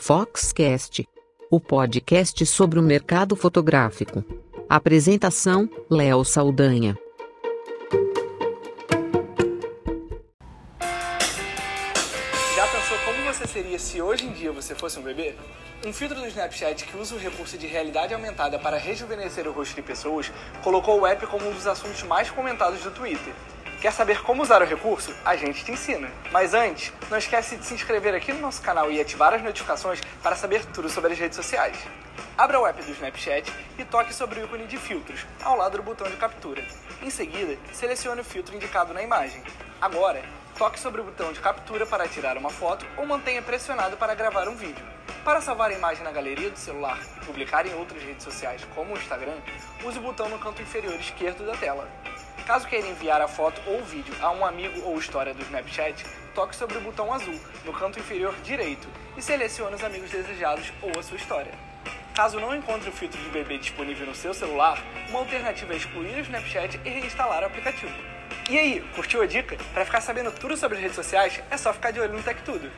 Foxcast, o podcast sobre o mercado fotográfico. Apresentação: Léo Saldanha. Já pensou como você seria se hoje em dia você fosse um bebê? Um filtro do Snapchat que usa o recurso de realidade aumentada para rejuvenescer o rosto de pessoas colocou o app como um dos assuntos mais comentados do Twitter. Quer saber como usar o recurso? A gente te ensina. Mas antes, não esquece de se inscrever aqui no nosso canal e ativar as notificações para saber tudo sobre as redes sociais. Abra o app do Snapchat e toque sobre o ícone de filtros, ao lado do botão de captura. Em seguida, selecione o filtro indicado na imagem. Agora, toque sobre o botão de captura para tirar uma foto ou mantenha pressionado para gravar um vídeo. Para salvar a imagem na galeria do celular e publicar em outras redes sociais, como o Instagram, use o botão no canto inferior esquerdo da tela. Caso queira enviar a foto ou vídeo a um amigo ou história do Snapchat, toque sobre o botão azul no canto inferior direito e selecione os amigos desejados ou a sua história. Caso não encontre o filtro de bebê disponível no seu celular, uma alternativa é excluir o Snapchat e reinstalar o aplicativo. E aí, curtiu a dica? Para ficar sabendo tudo sobre as redes sociais, é só ficar de olho no Tech Tudo.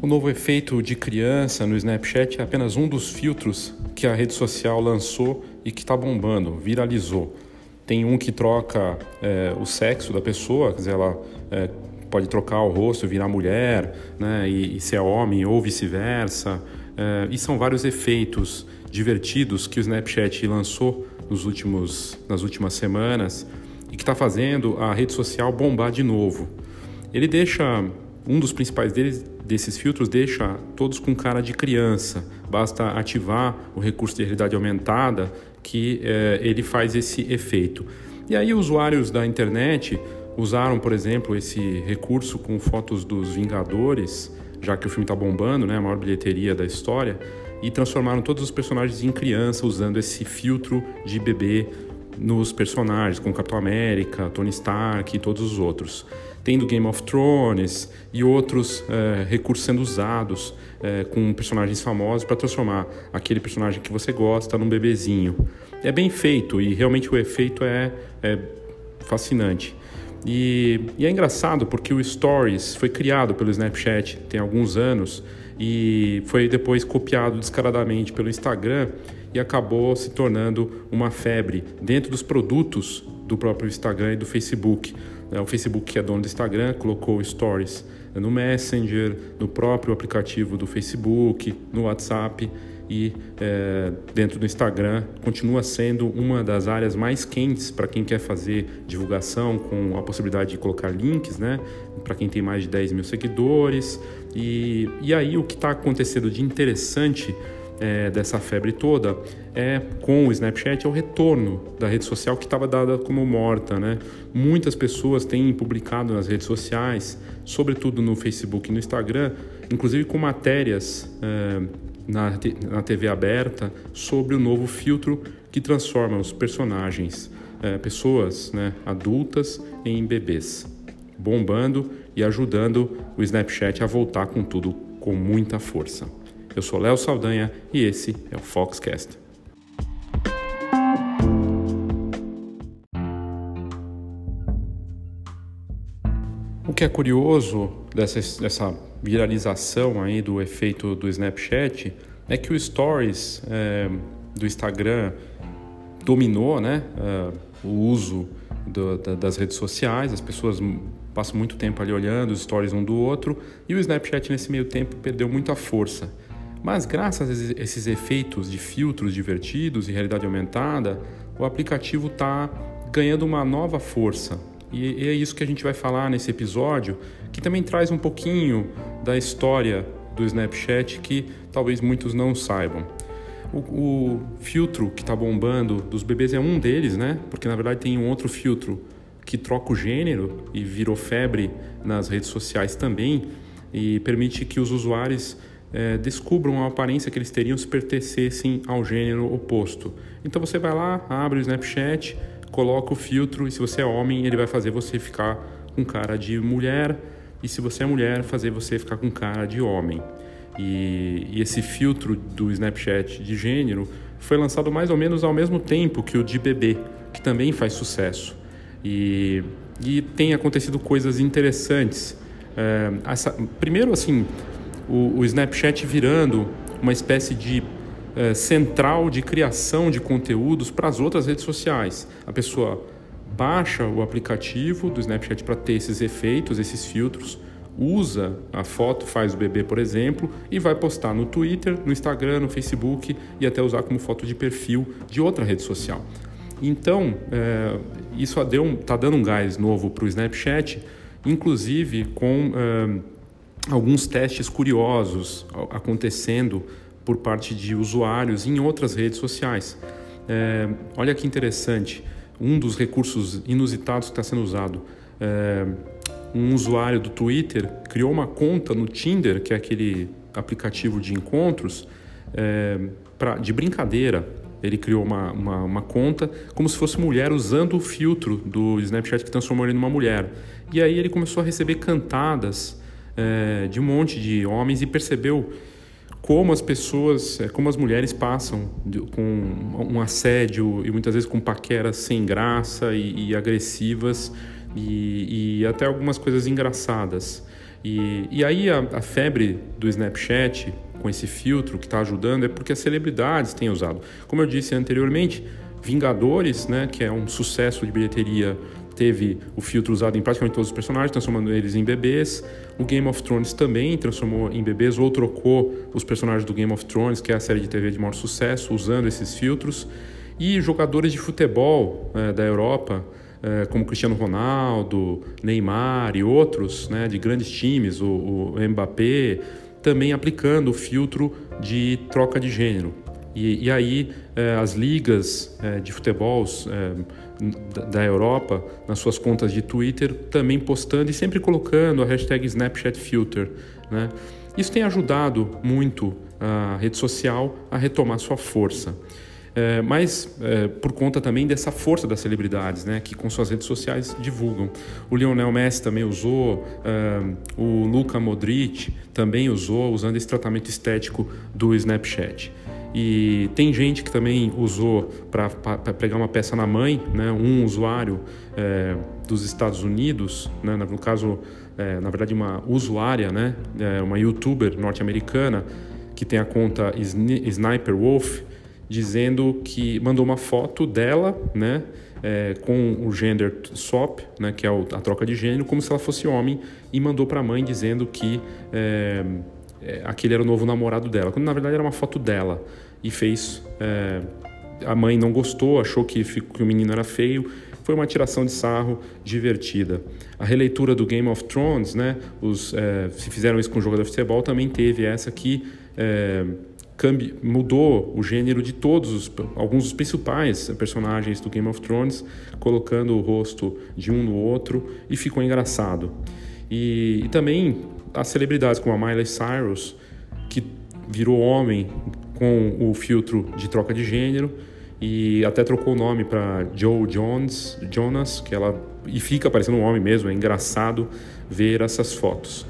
O novo efeito de criança no Snapchat é apenas um dos filtros que a rede social lançou e que está bombando, viralizou. Tem um que troca é, o sexo da pessoa, quer dizer, ela é, pode trocar o rosto, virar mulher, né, e, e ser homem ou vice-versa. É, e são vários efeitos divertidos que o Snapchat lançou nos últimos, nas últimas semanas e que está fazendo a rede social bombar de novo. Ele deixa um dos principais deles, desses filtros deixa todos com cara de criança. Basta ativar o recurso de realidade aumentada que é, ele faz esse efeito. E aí usuários da internet usaram, por exemplo, esse recurso com fotos dos Vingadores, já que o filme está bombando, né, a maior bilheteria da história, e transformaram todos os personagens em criança usando esse filtro de bebê nos personagens, como Capitão América, Tony Stark e todos os outros. Tem do Game of Thrones e outros é, recursos sendo usados é, com personagens famosos para transformar aquele personagem que você gosta num bebezinho. É bem feito e realmente o efeito é, é fascinante. E, e, é engraçado porque o Stories foi criado pelo Snapchat tem alguns anos e foi depois copiado descaradamente pelo Instagram e acabou se tornando uma febre dentro dos produtos do próprio Instagram e do Facebook. É, o Facebook, que é dono do Instagram, colocou Stories no Messenger, no próprio aplicativo do Facebook, no WhatsApp e é, dentro do Instagram continua sendo uma das áreas mais quentes para quem quer fazer divulgação com a possibilidade de colocar links, né? Para quem tem mais de 10 mil seguidores. E, e aí o que está acontecendo de interessante é, dessa febre toda é com o Snapchat é o retorno da rede social que estava dada como morta, né? Muitas pessoas têm publicado nas redes sociais, sobretudo no Facebook e no Instagram, inclusive com matérias é, na, na TV aberta sobre o novo filtro que transforma os personagens, é, pessoas né, adultas, em bebês, bombando e ajudando o Snapchat a voltar com tudo com muita força. Eu sou Léo Saldanha e esse é o Foxcast. O que é curioso dessa, dessa viralização aí do efeito do Snapchat é que o Stories é, do Instagram dominou né, uh, o uso do, da, das redes sociais, as pessoas passam muito tempo ali olhando os stories um do outro e o Snapchat nesse meio tempo perdeu muita força. Mas graças a esses efeitos de filtros divertidos e realidade aumentada, o aplicativo está ganhando uma nova força. E é isso que a gente vai falar nesse episódio, que também traz um pouquinho da história do Snapchat que talvez muitos não saibam. O, o filtro que está bombando dos bebês é um deles, né? Porque na verdade tem um outro filtro que troca o gênero e virou febre nas redes sociais também e permite que os usuários é, descubram a aparência que eles teriam se pertencessem ao gênero oposto. Então você vai lá, abre o Snapchat, coloca o filtro e se você é homem, ele vai fazer você ficar com cara de mulher e se você é mulher, fazer você ficar com cara de homem. E, e esse filtro do Snapchat de gênero foi lançado mais ou menos ao mesmo tempo que o de bebê, que também faz sucesso. E, e tem acontecido coisas interessantes. É, essa, primeiro, assim, o, o, Snapchat virando uma espécie de é, central de criação de conteúdos para as outras redes sociais. A pessoa baixa o aplicativo do Snapchat para ter esses efeitos, esses filtros, usa a foto, faz o bebê, por exemplo, e vai postar no Twitter, no Instagram, no Facebook e até usar como foto de perfil de outra rede social. Então, é, isso está dando um gás novo para o Snapchat, inclusive com é, alguns testes curiosos acontecendo por parte de usuários em outras redes sociais. É, olha que interessante, um dos recursos inusitados que está sendo usado. É, um usuário do Twitter criou uma conta no Tinder, que é aquele aplicativo de encontros, é, pra, de brincadeira ele criou uma, uma, uma, conta como se fosse mulher usando o filtro do Snapchat que transformou ele numa mulher. E aí ele começou a receber cantadas é, de um monte de homens e percebeu como as pessoas, é, como as mulheres passam com um assédio e muitas vezes com paqueras sem graça e, e agressivas e, e, até algumas coisas engraçadas. E, e aí a, a febre do Snapchat com esse filtro que está ajudando é porque as celebridades têm usado. Como eu disse anteriormente, Vingadores, né, que é um sucesso de bilheteria, teve o filtro usado em praticamente todos os personagens, transformando eles em bebês. O Game of Thrones também transformou em bebês ou trocou os personagens do Game of Thrones, que é a série de TV de maior sucesso, usando esses filtros. E jogadores de futebol é, da Europa, é, como Cristiano Ronaldo, Neymar e outros, né, de grandes times, o, o Mbappé, também aplicando o filtro de troca de gênero. E, e aí eh, as ligas de futebol da Europa, nas suas contas de Twitter, também postando e sempre colocando a hashtag SnapchatFilter. Né? Isso tem ajudado muito a rede social a retomar sua força. É, mas é, por conta também dessa força das celebridades, né, que com suas redes sociais divulgam. O Lionel Messi também usou, é, o Luka Modric também usou, usando esse tratamento estético do Snapchat. E tem gente que também usou para pegar uma peça na mãe, né, um usuário é, dos Estados Unidos, né, no caso, é, na verdade, uma usuária, né, é, uma youtuber norte-americana que tem a conta Sniper Wolf dizendo que mandou uma foto dela, né, é, com o gender swap, né, que é a troca de gênero, como se ela fosse homem, e mandou para a mãe dizendo que é, é, aquele era o novo namorado dela, quando na verdade era uma foto dela, e fez. É, a mãe não gostou, achou que, que o menino era feio, foi uma tiração de sarro divertida. A releitura do Game of Thrones, né, os, é, se fizeram isso com o jogador de futebol, também teve essa que é, mudou o gênero de todos os, alguns dos principais personagens do Game of Thrones, colocando o rosto de um no outro e ficou engraçado. E, e também as celebridades como a Miley Cyrus, que virou homem com o filtro de troca de gênero e até trocou o nome para Joe Jones, Jonas, que ela e fica parecendo um homem mesmo, é engraçado ver essas fotos.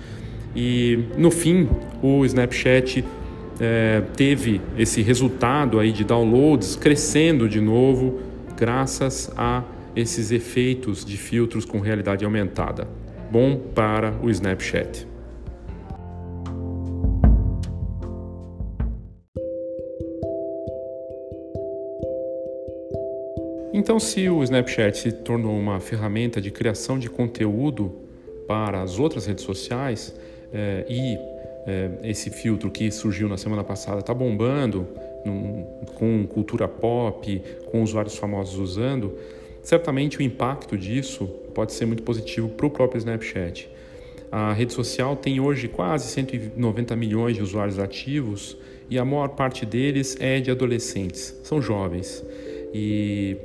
E no fim, o Snapchat é, teve esse resultado aí de downloads crescendo de novo, graças a esses efeitos de filtros com realidade aumentada. Bom para o Snapchat. Então, se o Snapchat se tornou uma ferramenta de criação de conteúdo para as outras redes sociais é, e é, esse filtro que surgiu na semana passada está bombando, num, com cultura pop, com usuários famosos usando, certamente o impacto disso pode ser muito positivo para o próprio Snapchat. A rede social tem hoje quase 190 milhões de usuários ativos e a maior parte deles é de adolescentes, são jovens. E,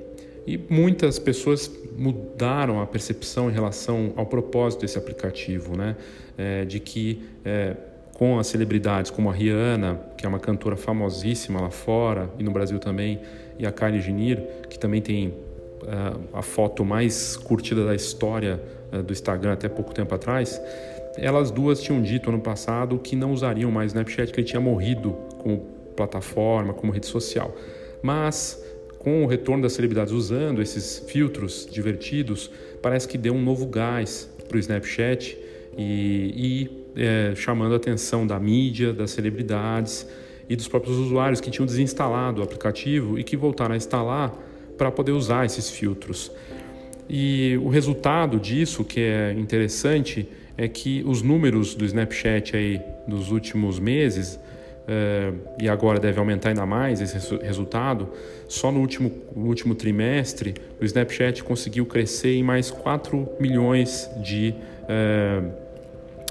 e muitas pessoas mudaram a percepção em relação ao propósito desse aplicativo, né? É, de que é, com as celebridades como a Rihanna, que é uma cantora famosíssima lá fora e no Brasil também, e a Kylie Jenner, que também tem uh, a foto mais curtida da história uh, do Instagram até pouco tempo atrás, elas duas tinham dito ano passado que não usariam mais Snapchat, que ele tinha morrido como plataforma, como rede social. Mas com o retorno das celebridades usando esses filtros divertidos, parece que deu um novo gás para o Snapchat e, e é, chamando a atenção da mídia, das celebridades e dos próprios usuários que tinham desinstalado o aplicativo e que voltaram a instalar para poder usar esses filtros. E o resultado disso, que é interessante, é que os números do Snapchat aí dos últimos meses e agora deve aumentar ainda mais esse resultado, só no último, no último trimestre o Snapchat conseguiu crescer em mais 4 milhões de uh,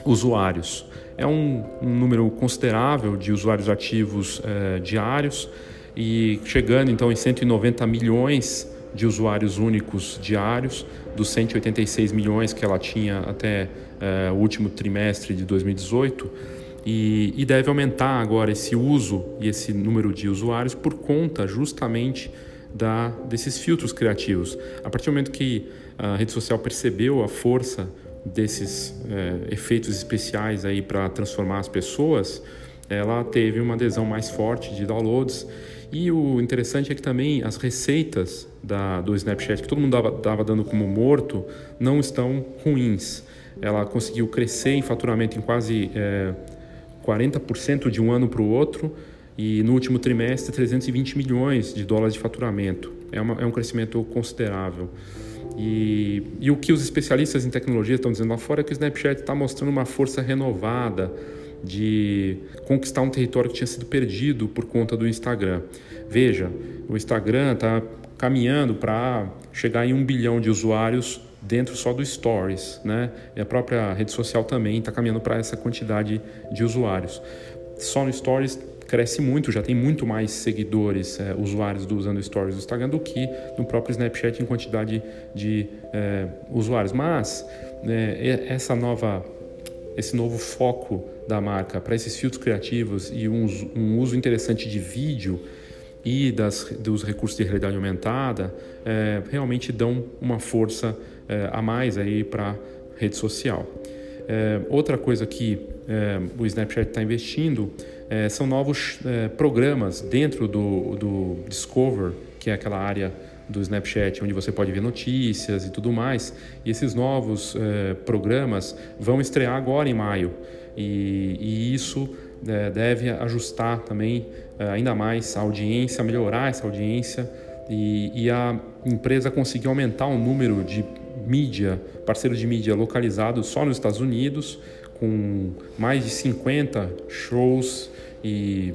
usuários. É um, um, número considerável de usuários ativos uh, diários e chegando então em 190 milhões de usuários únicos diários, dos 186 milhões que ela tinha até o último trimestre de 2018 e, e, deve aumentar agora esse uso e esse número de usuários por conta justamente da, desses filtros criativos. A partir do momento que a rede social percebeu a força desses é, efeitos especiais aí para transformar as pessoas, ela teve uma adesão mais forte de downloads. E o interessante é que também as receitas da, do Snapchat, que todo mundo estava dando como morto, não estão ruins. Ela conseguiu crescer em faturamento em quase é, 40% de um ano para o outro e no último trimestre 320 milhões de dólares de faturamento. É, uma, é um crescimento considerável. E, e, o que os especialistas em tecnologia estão dizendo lá fora é que o Snapchat está mostrando uma força renovada de conquistar um território que tinha sido perdido por conta do Instagram. Veja, o Instagram está caminhando para chegar em um bilhão de usuários dentro só do Stories, né? E a própria rede social também está caminhando para essa quantidade de usuários. Só no Stories cresce muito, já tem muito mais seguidores, é, usuários do, usando Stories do Instagram do que no próprio Snapchat em quantidade de é, usuários. Mas é, essa nova, esse novo foco da marca para esses filtros criativos e um, um uso interessante de vídeo e das, dos recursos de realidade aumentada é, realmente dão uma força é, a mais aí para rede social. É, outra coisa que é, o Snapchat está investindo são novos programas dentro do, do Discover, que é aquela área do Snapchat onde você pode ver notícias e tudo mais. E esses novos programas vão estrear agora em maio. E, e isso deve ajustar também ainda mais a audiência, melhorar essa audiência e, e a empresa conseguir aumentar o número de mídia, parceiro de mídia localizado só nos Estados Unidos, com mais de 50 shows e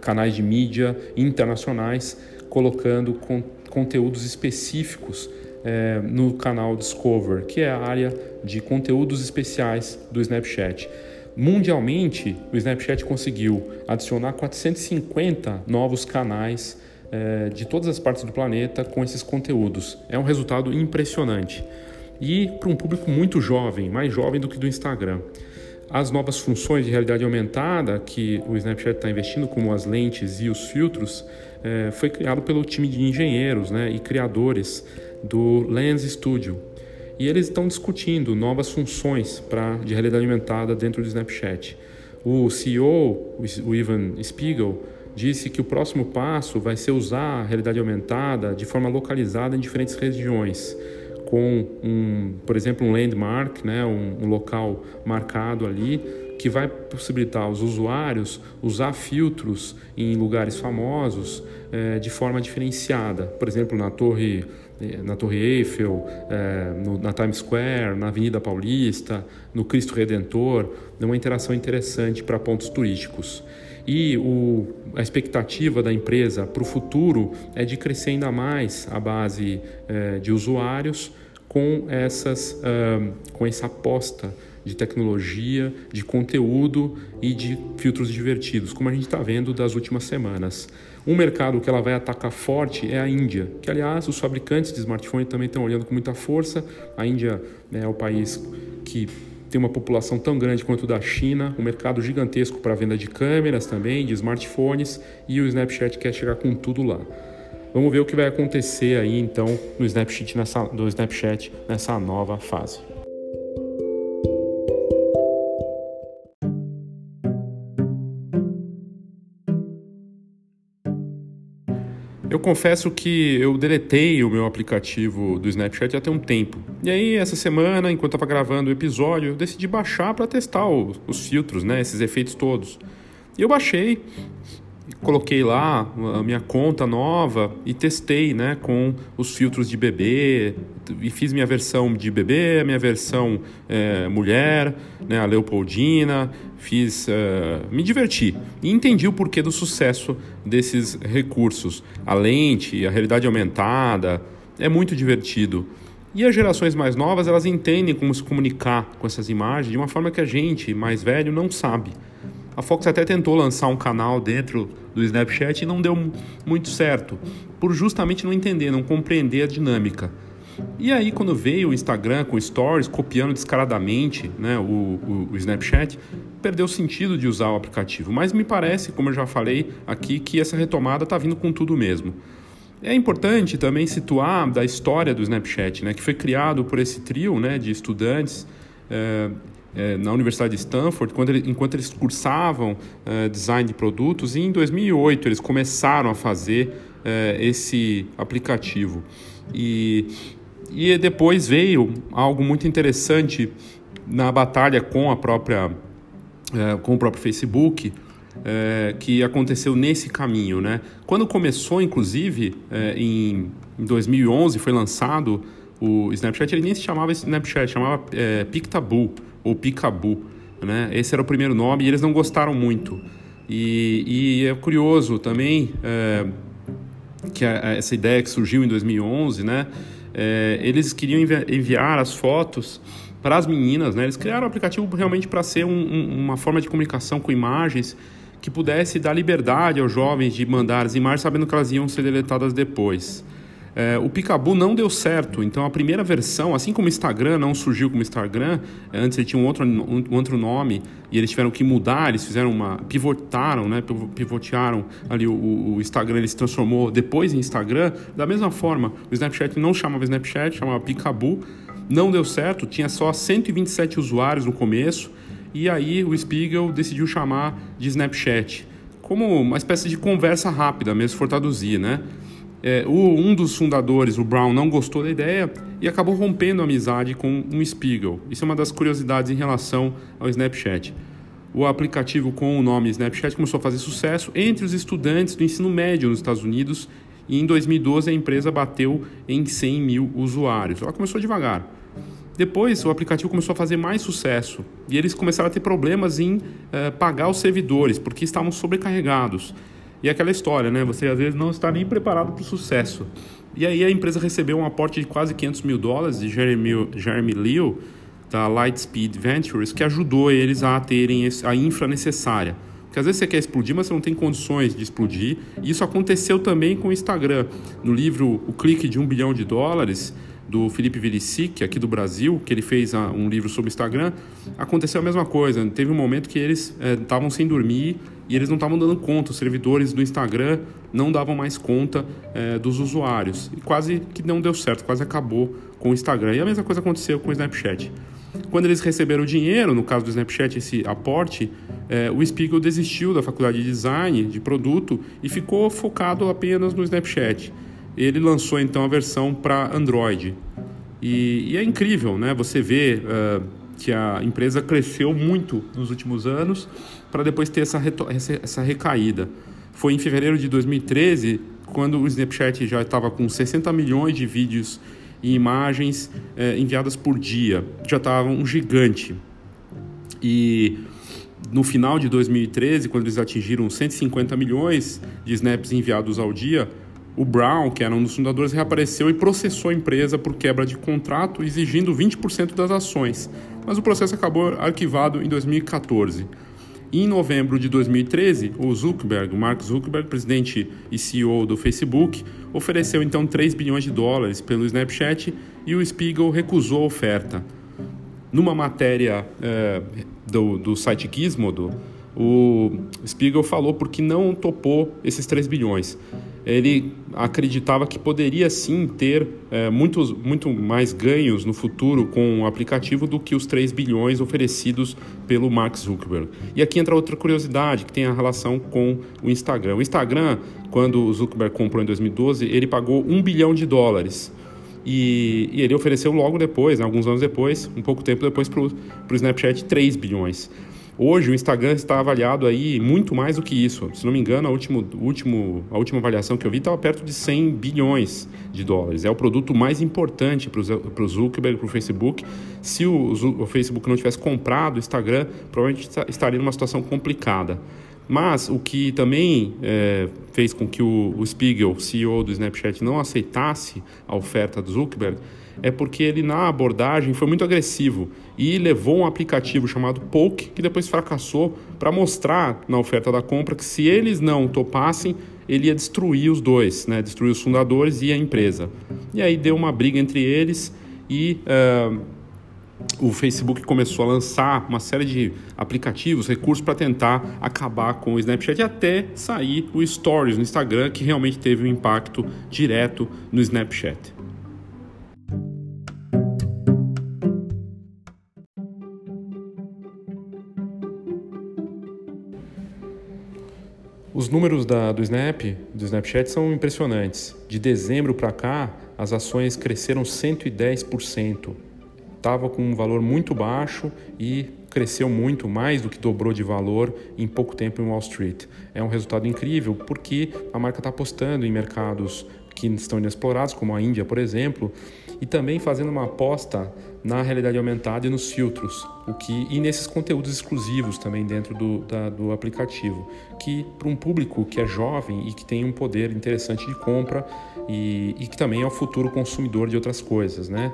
canais de mídia internacionais colocando con conteúdos específicos é, no canal Discover, que é a área de conteúdos especiais do Snapchat. Mundialmente, o Snapchat conseguiu adicionar 450 novos canais é, de todas as partes do planeta com esses conteúdos. É um resultado impressionante. E para um público muito jovem, mais jovem do que do Instagram. As novas funções de realidade aumentada que o Snapchat está investindo, como as lentes e os filtros, é, foi criado pelo time de engenheiros né, e criadores do Lens Studio. E eles estão discutindo novas funções pra, de realidade aumentada dentro do Snapchat. O CEO, o Ivan Spiegel, disse que o próximo passo vai ser usar a realidade aumentada de forma localizada em diferentes regiões, com, um, por exemplo, um landmark, né, um, um local marcado ali, que vai possibilitar aos usuários usar filtros em lugares famosos eh, de forma diferenciada. Por exemplo, na Torre, eh, na Torre Eiffel, eh, no, na Times Square, na Avenida Paulista, no Cristo Redentor, é uma interação interessante para pontos turísticos. E o, a expectativa da empresa para o futuro é de crescer ainda mais a base eh, de usuários com, essas, com essa aposta de tecnologia, de conteúdo e de filtros divertidos, como a gente está vendo das últimas semanas. Um mercado que ela vai atacar forte é a Índia, que aliás os fabricantes de smartphone também estão olhando com muita força. A Índia né, é o país que tem uma população tão grande quanto da China, um mercado gigantesco para venda de câmeras também, de smartphones, e o Snapchat quer chegar com tudo lá. Vamos ver o que vai acontecer aí então no Snapchat nessa, do Snapchat nessa nova fase. Eu confesso que eu deletei o meu aplicativo do Snapchat há um tempo. E aí, essa semana, enquanto estava gravando o episódio, eu decidi baixar para testar os, os filtros, né, esses efeitos todos. E eu baixei, coloquei lá a minha conta nova e testei né, com os filtros de bebê e fiz minha versão de bebê, minha versão é, mulher, né, a Leopoldina, fiz, uh, me diverti e entendi o porquê do sucesso desses recursos. A lente, a realidade aumentada, é muito divertido. E as gerações mais novas, elas entendem como se comunicar com essas imagens de uma forma que a gente, mais velho, não sabe. A Fox até tentou lançar um canal dentro do Snapchat e não deu muito certo, por justamente não entender, não compreender a dinâmica. E aí, quando veio o Instagram com stories, copiando descaradamente né, o, o, o Snapchat, perdeu o sentido de usar o aplicativo. Mas me parece, como eu já falei aqui, que essa retomada está vindo com tudo mesmo. É importante também situar da história do Snapchat, né, que foi criado por esse trio né, de estudantes. É, é, na Universidade de Stanford, ele, enquanto eles cursavam é, design de produtos, e em 2008 eles começaram a fazer esse aplicativo. E, e depois veio algo muito interessante na batalha com a própria é, com o próprio Facebook, é, que aconteceu nesse caminho, né? Quando começou, inclusive, é, em, em 2011, foi lançado o Snapchat, ele nem se chamava Snapchat, chamava é, Pictaboo ou Picabu. Né? Esse era o primeiro nome e eles não gostaram muito. E, e é curioso também é, que a, essa ideia que surgiu em 2011, né? É, eles queriam enviar as fotos para as meninas, né? Eles criaram o aplicativo realmente para ser um, um, uma forma de comunicação com imagens que pudesse dar liberdade aos jovens de mandar as imagens sabendo que elas iam ser deletadas depois. É, o Picabu não deu certo, então a primeira versão, assim como o Instagram não surgiu como Instagram, é, antes ele tinha um outro, um, um outro nome e eles tiveram que mudar, eles fizeram uma. pivotaram, né? Pivotearam ali o, o Instagram, ele se transformou depois em Instagram. Da mesma forma, o Snapchat não chamava Snapchat, chamava Picabu, não deu certo, tinha só 127 usuários no começo, e aí o Spiegel decidiu chamar de Snapchat, como uma espécie de conversa rápida mesmo, se for traduzir, né? É, o, um dos fundadores, o Brown, não gostou da ideia e acabou rompendo a amizade com um Spiegel. Isso é uma das curiosidades em relação ao Snapchat. O aplicativo com o nome Snapchat começou a fazer sucesso entre os estudantes do ensino médio nos Estados Unidos e em 2012 a empresa bateu em 100 mil usuários. Ela começou devagar. Depois o aplicativo começou a fazer mais sucesso e eles começaram a ter problemas em uh, pagar os servidores porque estavam sobrecarregados. E aquela história, né? Você às vezes não está nem preparado para o sucesso. E aí a empresa recebeu um aporte de quase 500 mil dólares de Jeremy, Jeremy Liu, da Lightspeed Ventures, que ajudou eles a terem a infra necessária. Porque às vezes você quer explodir, mas você não tem condições de explodir. E isso aconteceu também com o Instagram. No livro O Clique de um Bilhão de Dólares, do Felipe Vilicic, aqui do Brasil, que ele fez um livro sobre Instagram, aconteceu a mesma coisa. Teve um momento que eles estavam é, sem dormir e eles não estavam dando conta, os servidores do Instagram não davam mais conta é, dos usuários. E quase que não deu certo, quase acabou com o Instagram. E a mesma coisa aconteceu com o Snapchat. Quando eles receberam o dinheiro, no caso do Snapchat, esse aporte, é, o Spiegel desistiu da faculdade de design de produto e ficou focado apenas no Snapchat ele lançou então a versão para Android. E, e, é incrível, né? Você vê uh, que a empresa cresceu muito nos últimos anos para depois ter essa, essa recaída. Foi em fevereiro de 2013 quando o Snapchat já estava com 60 milhões de vídeos e imagens eh, enviadas por dia. Já estava um gigante. E no final de 2013, quando eles atingiram 150 milhões de snaps enviados ao dia, o Brown, que era um dos fundadores, reapareceu e processou a empresa por quebra de contrato, exigindo 20% das ações, mas o processo acabou arquivado em 2014. em novembro de 2013, o Zuckerberg, Mark Zuckerberg, presidente e CEO do Facebook, ofereceu então 3 bilhões de dólares pelo Snapchat e o Spiegel recusou a oferta. Numa matéria é, do, do site Gizmodo, o Spiegel falou porque não topou esses 3 bilhões. Ele acreditava que poderia sim ter é, muitos, muito mais ganhos no futuro com o aplicativo do que os 3 bilhões oferecidos pelo Mark Zuckerberg. E aqui entra outra curiosidade que tem a relação com o Instagram. O Instagram, quando o Zuckerberg comprou em 2012, ele pagou 1 bilhão de dólares. E, e ele ofereceu logo depois, né, alguns anos depois, um pouco tempo depois, para o Snapchat 3 bilhões. Hoje o Instagram está avaliado aí muito mais do que isso. Se não me engano, a, último, último, a última avaliação que eu vi estava perto de 100 bilhões de dólares. É o produto mais importante para o Zuckerberg, para o Facebook. Se o, o, Facebook não tivesse comprado o Instagram, provavelmente estaria numa situação complicada. Mas o que também é, fez com que o, o Spiegel, CEO do Snapchat, não aceitasse a oferta do Zuckerberg é porque ele na abordagem foi muito agressivo e levou um aplicativo chamado Poke, que depois fracassou, para mostrar na oferta da compra que se eles não topassem, ele ia destruir os dois, né? destruir os fundadores e a empresa. E aí deu uma briga entre eles e uh, o Facebook começou a lançar uma série de aplicativos, recursos para tentar acabar com o Snapchat até sair o Stories no Instagram, que realmente teve um impacto direto no Snapchat. Os números da, do Snap, do Snapchat, são impressionantes. De dezembro para cá, as ações cresceram 110%. Estava com um valor muito baixo e cresceu muito, mais do que dobrou de valor em pouco tempo em Wall Street. É um resultado incrível porque a marca está apostando em mercados que estão inexplorados, como a Índia, por exemplo, e também fazendo uma aposta na realidade aumentada e nos filtros, o que e nesses conteúdos exclusivos também dentro do, da, do aplicativo, que para um público que é jovem e que tem um poder interessante de compra e, e que também é o futuro consumidor de outras coisas, né?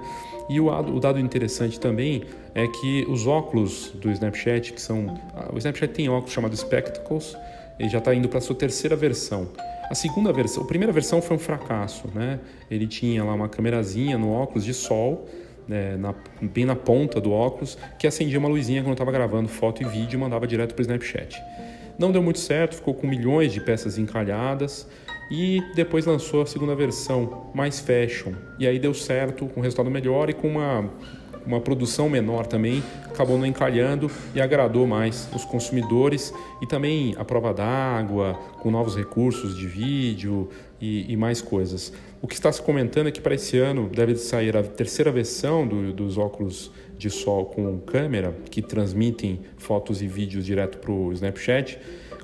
E o, o dado interessante também é que os óculos do Snapchat, que são o Snapchat tem óculos chamados Spectacles, ele já está indo para a sua terceira versão. A segunda versão, a primeira versão foi um fracasso, né? Ele tinha lá uma câmerazinha no óculos de sol, né, na, bem na ponta do óculos, que acendia uma luzinha quando estava gravando foto e vídeo e mandava direto para o Snapchat. Não deu muito certo, ficou com milhões de peças encalhadas e depois lançou a segunda versão, mais fashion. E aí deu certo, com resultado melhor e com uma uma produção menor também, acabou não encalhando e agradou mais os consumidores e também a prova d'água, com novos recursos de vídeo e, e, mais coisas. O que está se comentando é que para esse ano deve sair a terceira versão do, dos óculos de sol com câmera, que transmitem fotos e vídeos direto para o Snapchat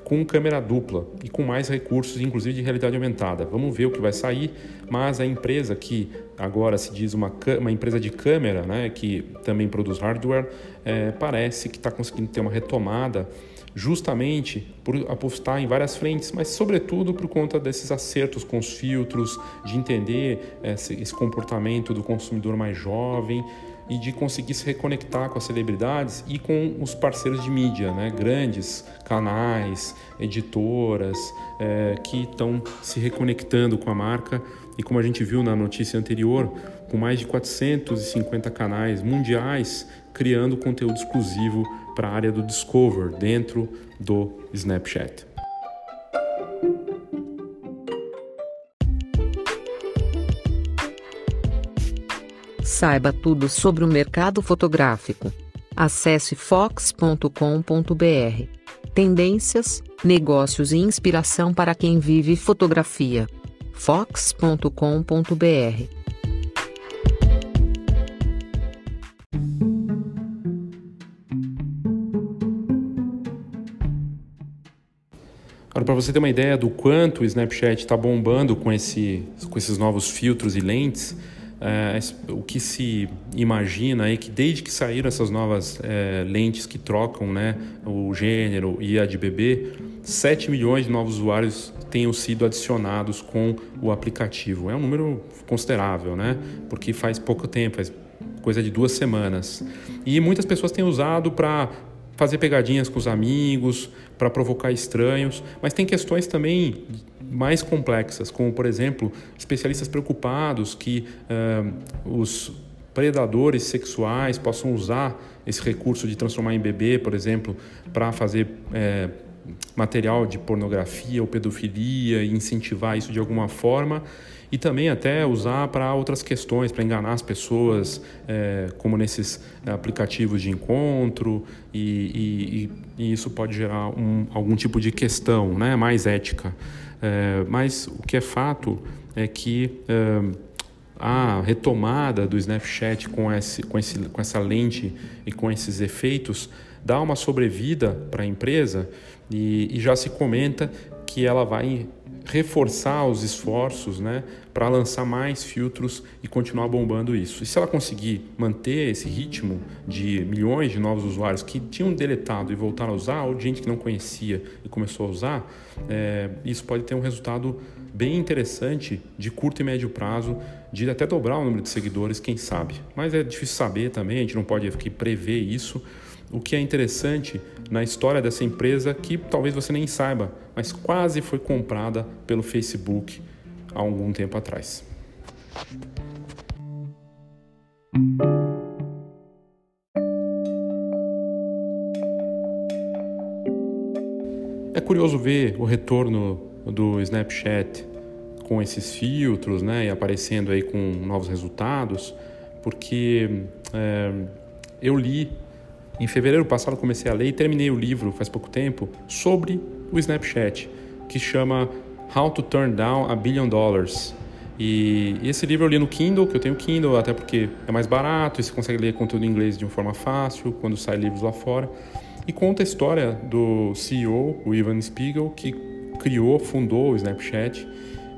com câmera dupla e com mais recursos, inclusive de realidade aumentada. Vamos ver o que vai sair, mas a empresa que agora se diz uma, uma empresa de câmera, né, que também produz hardware, é, parece que está conseguindo ter uma retomada justamente por apostar em várias frentes, mas sobretudo por conta desses acertos com os filtros, de entender esse, esse comportamento do consumidor mais jovem e de conseguir se reconectar com as celebridades e com os parceiros de mídia, né? grandes canais, editoras é, que estão se reconectando com a marca e como a gente viu na notícia anterior, com mais de 450 canais mundiais criando conteúdo exclusivo para a área do Discover dentro do Snapchat. Saiba tudo sobre o mercado fotográfico. Acesse fox.com.br. Tendências, negócios e inspiração para quem vive fotografia. fox.com.br. Para você ter uma ideia do quanto o Snapchat está bombando com, esse, com esses novos filtros e lentes, é, o que se imagina é que desde que saíram essas novas é, lentes que trocam né, o gênero e a de bebê, 7 milhões de novos usuários tenham sido adicionados com o aplicativo. É um número considerável, né? Porque faz pouco tempo, faz coisa de duas semanas. E muitas pessoas têm usado para fazer pegadinhas com os amigos, para provocar estranhos, mas tem questões também mais complexas, como, por exemplo, especialistas preocupados que uh, os predadores sexuais possam usar esse recurso de transformar em bebê, por exemplo, para fazer é, material de pornografia ou pedofilia e incentivar isso de alguma forma e também até usar para outras questões, para enganar as pessoas, é, como nesses aplicativos de encontro, e, e, e isso pode gerar um, algum tipo de questão né, mais ética. É, mas o que é fato é que é, a retomada do Snapchat com, esse, com, esse, com essa lente e com esses efeitos dá uma sobrevida para a empresa e, e já se comenta que ela vai reforçar os esforços né, para lançar mais filtros e continuar bombando isso. E se ela conseguir manter esse ritmo de milhões de novos usuários que tinham deletado e voltaram a usar, ou gente que não conhecia e começou a usar, é, isso pode ter um resultado bem interessante de curto e médio prazo, de até dobrar o número de seguidores, quem sabe. Mas é difícil saber também, a gente não pode aqui prever isso. O que é interessante na história dessa empresa que talvez você nem saiba, mas quase foi comprada pelo Facebook há algum tempo atrás. É curioso ver o retorno do Snapchat com esses filtros, né, e aparecendo aí com novos resultados, porque é, eu li em fevereiro passado comecei a ler e terminei o livro faz pouco tempo sobre o Snapchat, que chama How to Turn Down a Billion Dollars. E esse livro eu li no Kindle, que eu tenho Kindle, até porque é mais barato e você consegue ler conteúdo em inglês de uma forma fácil quando sai livros lá fora. E conta a história do CEO, o Ivan Spiegel, que criou, fundou o Snapchat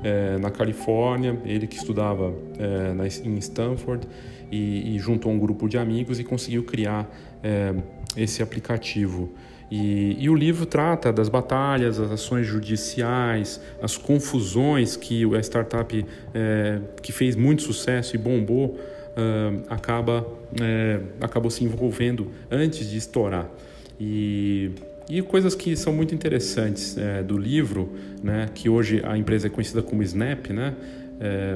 é, na Califórnia, ele que estudava é, na, em Stanford e, e, juntou um grupo de amigos e conseguiu criar é, esse aplicativo. E, e, o livro trata das batalhas, as ações judiciais, as confusões que a startup é, que fez muito sucesso e bombou é, acaba, é, acabou se envolvendo antes de estourar. E e coisas que são muito interessantes do livro, né, que hoje a empresa é conhecida como Snap, né,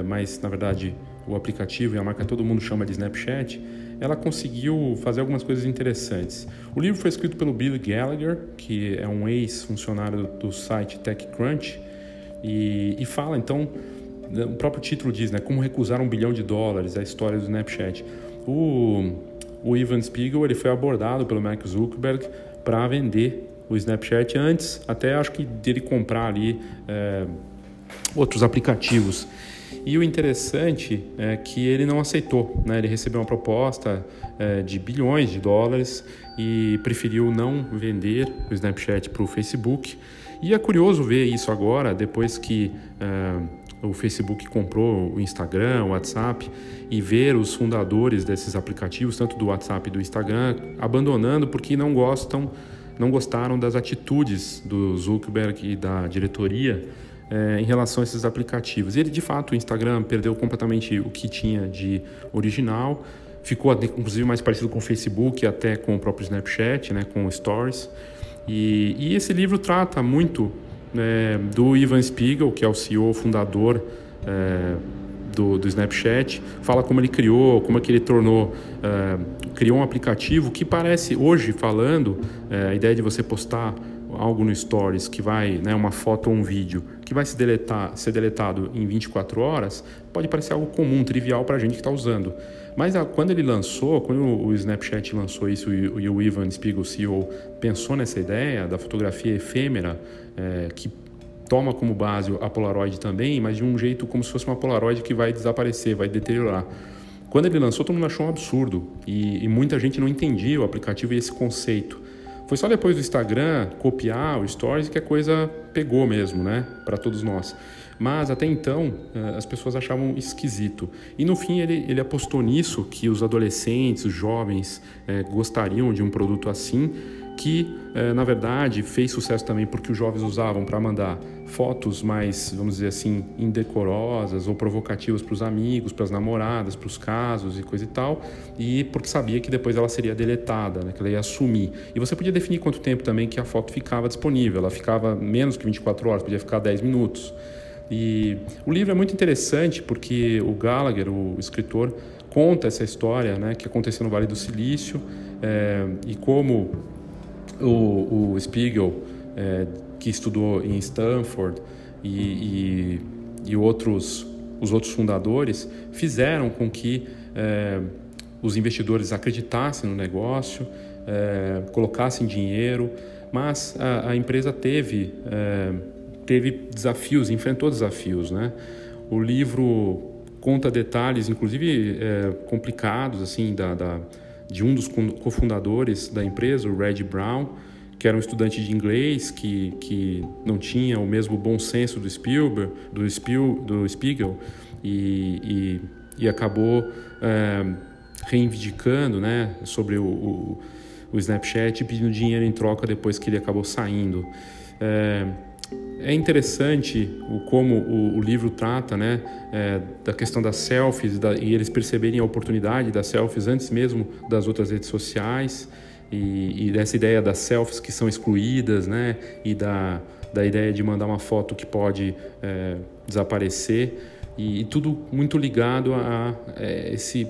mas na verdade o aplicativo e a marca todo mundo chama de Snapchat, ela conseguiu fazer algumas coisas interessantes. O livro foi escrito pelo Bill Gallagher, que é um ex-funcionário do, site TechCrunch, e, e fala então, o próprio título diz, né, como recusar um bilhão de dólares, a história do Snapchat. O, o Ivan Spiegel ele foi abordado pelo Mark Zuckerberg para vender o Snapchat antes, até acho que dele comprar ali é, outros aplicativos. E o interessante é que ele não aceitou, né? ele recebeu uma proposta é, de bilhões de dólares e preferiu não vender o Snapchat para o Facebook. E é curioso ver isso agora, depois que é, o Facebook comprou o Instagram, o WhatsApp, e ver os fundadores desses aplicativos, tanto do WhatsApp e do Instagram, abandonando porque não gostam, não gostaram das atitudes do Zuckerberg e da diretoria é, em relação a esses aplicativos. Ele, de fato, o Instagram perdeu completamente o que tinha de original, ficou inclusive mais parecido com o Facebook, até com o próprio Snapchat, né, com o Stories. E, e esse livro trata muito é, do Ivan Spiegel, que é o CEO fundador é, do, do, Snapchat, fala como ele criou, como é que ele tornou, é, criou um aplicativo que parece, hoje falando, é, a ideia de você postar algo no Stories que vai, né, uma foto ou um vídeo, que vai se deletar, ser deletado em 24 horas, pode parecer algo comum, trivial para a gente que está usando. Mas a, quando ele lançou, quando o, Snapchat lançou isso e, o Ivan Spiegel, CEO, pensou nessa ideia da fotografia efêmera, é, que toma como base a Polaroid também, mas de um jeito como se fosse uma Polaroid que vai desaparecer, vai deteriorar. Quando ele lançou, todo mundo achou um absurdo e, e muita gente não entendia o aplicativo e esse conceito. Foi só depois do Instagram copiar o Stories que a coisa pegou mesmo, né, para todos nós. Mas até então eh, as pessoas achavam esquisito. E no fim ele, ele apostou nisso, que os adolescentes, os jovens é, gostariam de um produto assim que eh, na verdade fez sucesso também porque os jovens usavam para mandar fotos mais, vamos dizer assim, indecorosas ou provocativas para os amigos, para as namoradas, para os casos e coisa e tal, e porque sabia que depois ela seria deletada, né, que ela ia sumir. E você podia definir quanto tempo também que a foto ficava disponível, ela ficava menos que 24 horas, podia ficar 10 minutos. E o livro é muito interessante porque o Gallagher, o escritor, conta essa história né, que aconteceu no Vale do Silício é, e como o, o Spiegel é, que estudou em Stanford e, e, e, outros os outros fundadores fizeram com que é, os investidores acreditassem no negócio, é, colocassem dinheiro, mas a, a empresa teve é, teve desafios, enfrentou desafios, né? O livro conta detalhes, inclusive é, complicados, assim, da, da, de um dos cofundadores da empresa, o Red Brown, que era um estudante de inglês que, que não tinha o mesmo bom senso do Spielberg, do, Spiel, do Spiegel, e, e, e acabou é, reivindicando né, sobre o, o, o, Snapchat e pedindo dinheiro em troca depois que ele acabou saindo. É, é interessante o, como o, o livro trata né, é, da questão das selfies da, e eles perceberem a oportunidade das selfies antes mesmo das outras redes sociais e, e dessa ideia das selfies que são excluídas né, e da, da ideia de mandar uma foto que pode é, desaparecer e, e, tudo muito ligado a, a é, esse,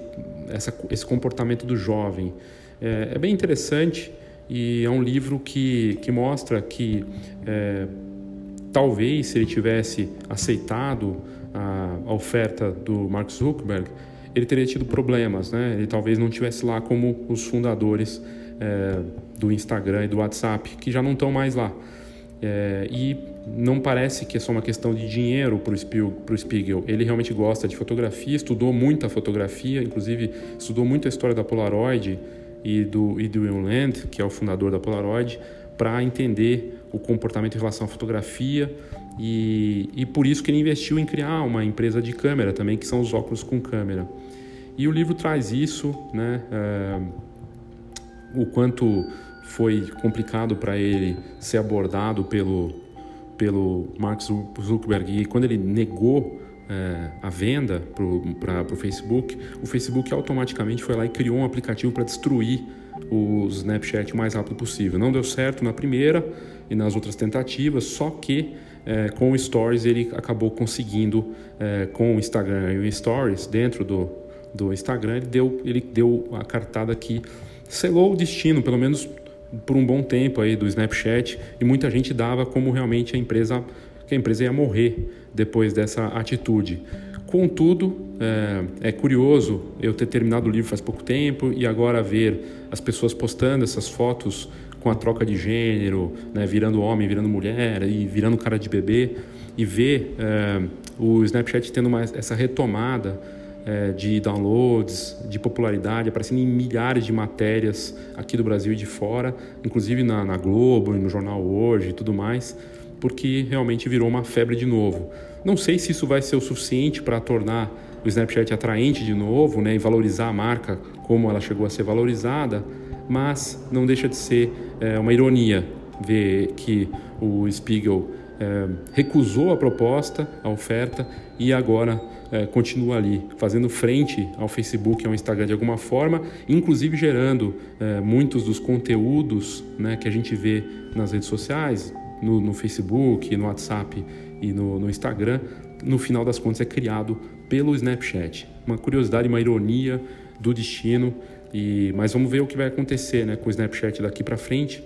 essa, esse comportamento do jovem. É, é, bem interessante e é um livro que, que mostra que é, talvez se ele tivesse aceitado a, oferta do Mark Zuckerberg, ele teria tido problemas, né? Ele talvez não tivesse lá como os fundadores é, do Instagram e do WhatsApp, que já não estão mais lá. É, e não parece que é só uma questão de dinheiro para o Spiegel. Ele realmente gosta de fotografia, estudou muita fotografia, inclusive estudou muito a história da Polaroid e do, e do Will Land, que é o fundador da Polaroid, para entender o comportamento em relação à fotografia e, e por isso que ele investiu em criar uma empresa de câmera também, que são os óculos com câmera. E o livro traz isso, né? É, o quanto foi complicado para ele ser abordado pelo, pelo Mark Zuckerberg e quando ele negou é, a venda para o Facebook, o Facebook automaticamente foi lá e criou um aplicativo para destruir o Snapchat o mais rápido possível. Não deu certo na primeira e nas outras tentativas, só que é, com o Stories ele acabou conseguindo, é, com o Instagram e o Stories dentro do, do Instagram, ele deu, ele deu a cartada que selou o destino, pelo menos por um bom tempo aí do Snapchat e muita gente dava como realmente a empresa que a empresa ia morrer depois dessa atitude. Contudo, é, é, curioso eu ter terminado o livro faz pouco tempo e agora ver as pessoas postando essas fotos com a troca de gênero, né, virando homem, virando mulher e virando cara de bebê e ver é, o Snapchat tendo uma, essa retomada é, de downloads, de popularidade, aparecendo em milhares de matérias aqui do Brasil e de fora, inclusive na, na Globo e no jornal Hoje e tudo mais, porque realmente virou uma febre de novo. Não sei se isso vai ser o suficiente para tornar o Snapchat atraente de novo né, e valorizar a marca como ela chegou a ser valorizada, mas não deixa de ser é, uma ironia ver que o Spiegel é, recusou a proposta, a oferta, e agora é, continua ali, fazendo frente ao Facebook, ao Instagram de alguma forma, inclusive gerando muitos dos conteúdos né, que a gente vê nas redes sociais, no, no Facebook, no WhatsApp e no, no, Instagram, no final das contas é criado pelo Snapchat. Uma curiosidade, uma ironia do destino, e, mas vamos ver o que vai acontecer né, com o Snapchat daqui para frente.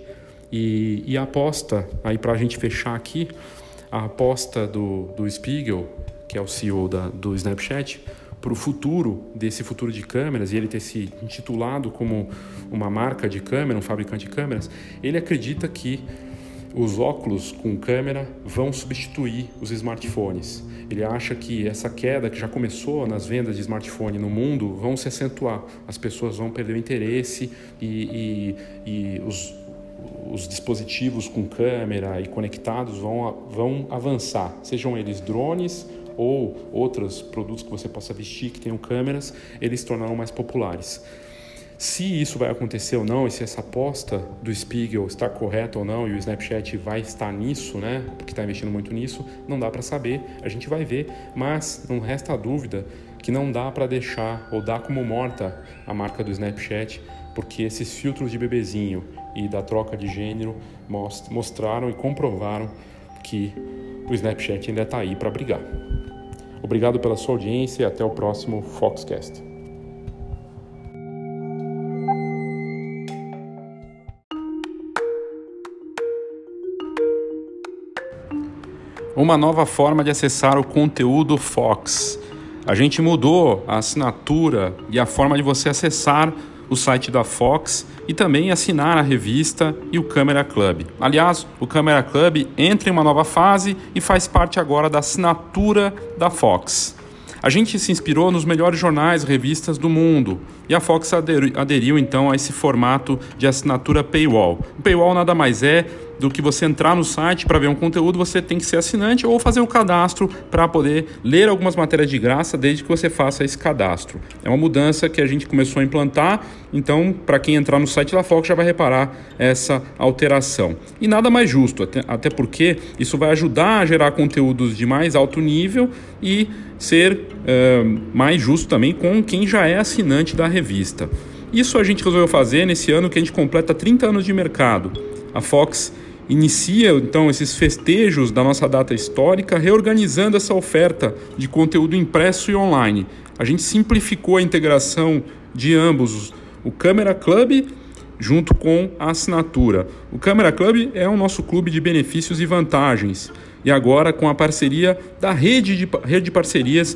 E, e, a aposta, aí para a gente fechar aqui, a aposta do, do Spiegel que é o CEO da, do Snapchat, para o futuro desse futuro de câmeras e ele ter se intitulado como uma marca de câmera, um fabricante de câmeras, ele acredita que os óculos com câmera vão substituir os smartphones. Ele acha que essa queda que já começou nas vendas de smartphone no mundo vão se acentuar. As pessoas vão perder o interesse e, e, e os, os dispositivos com câmera e conectados vão, vão avançar, sejam eles drones ou outros produtos que você possa vestir que tenham câmeras, eles se tornaram mais populares. Se isso vai acontecer ou não, e se essa aposta do Spiegel está correta ou não, e o Snapchat vai estar nisso, né, porque está investindo muito nisso, não dá para saber, a gente vai ver, mas não resta dúvida que não dá para deixar ou dar como morta a marca do Snapchat, porque esses filtros de bebezinho e da troca de gênero mostraram e comprovaram que o Snapchat ainda está aí para brigar. Obrigado pela sua audiência e até o próximo Foxcast. Uma nova forma de acessar o conteúdo Fox. A gente mudou a assinatura e a forma de você acessar o site da Fox e também assinar a revista e o Câmera Club. Aliás, o Câmera Club entra em uma nova fase e faz parte agora da assinatura da Fox. A gente se inspirou nos melhores jornais e revistas do mundo e a Fox aderiu, aderiu então a esse formato de assinatura paywall. O paywall nada mais é do que você entrar no site para ver um conteúdo, você tem que ser assinante ou fazer o cadastro para poder ler algumas matérias de graça desde que você faça esse cadastro. É uma mudança que a gente começou a implantar, então para quem entrar no site da Fox já vai reparar essa alteração. E nada mais justo, até, até porque isso vai ajudar a gerar conteúdos de mais alto nível e ser uh, mais justo também com quem já é assinante da revista. Isso a gente resolveu fazer nesse ano que a gente completa 30 anos de mercado. A Fox inicia então esses festejos da nossa data histórica, reorganizando essa oferta de conteúdo impresso e online. A gente simplificou a integração de ambos, o Câmera Club junto com a assinatura. O Câmera Club é o nosso clube de benefícios e vantagens. E agora com a parceria da rede de, rede de parcerias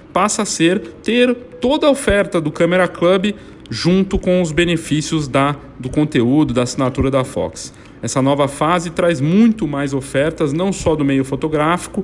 passa a ser ter toda a oferta do Camera Club junto com os benefícios da, do conteúdo, da assinatura da Fox. Essa nova fase traz muito mais ofertas, não só do meio fotográfico,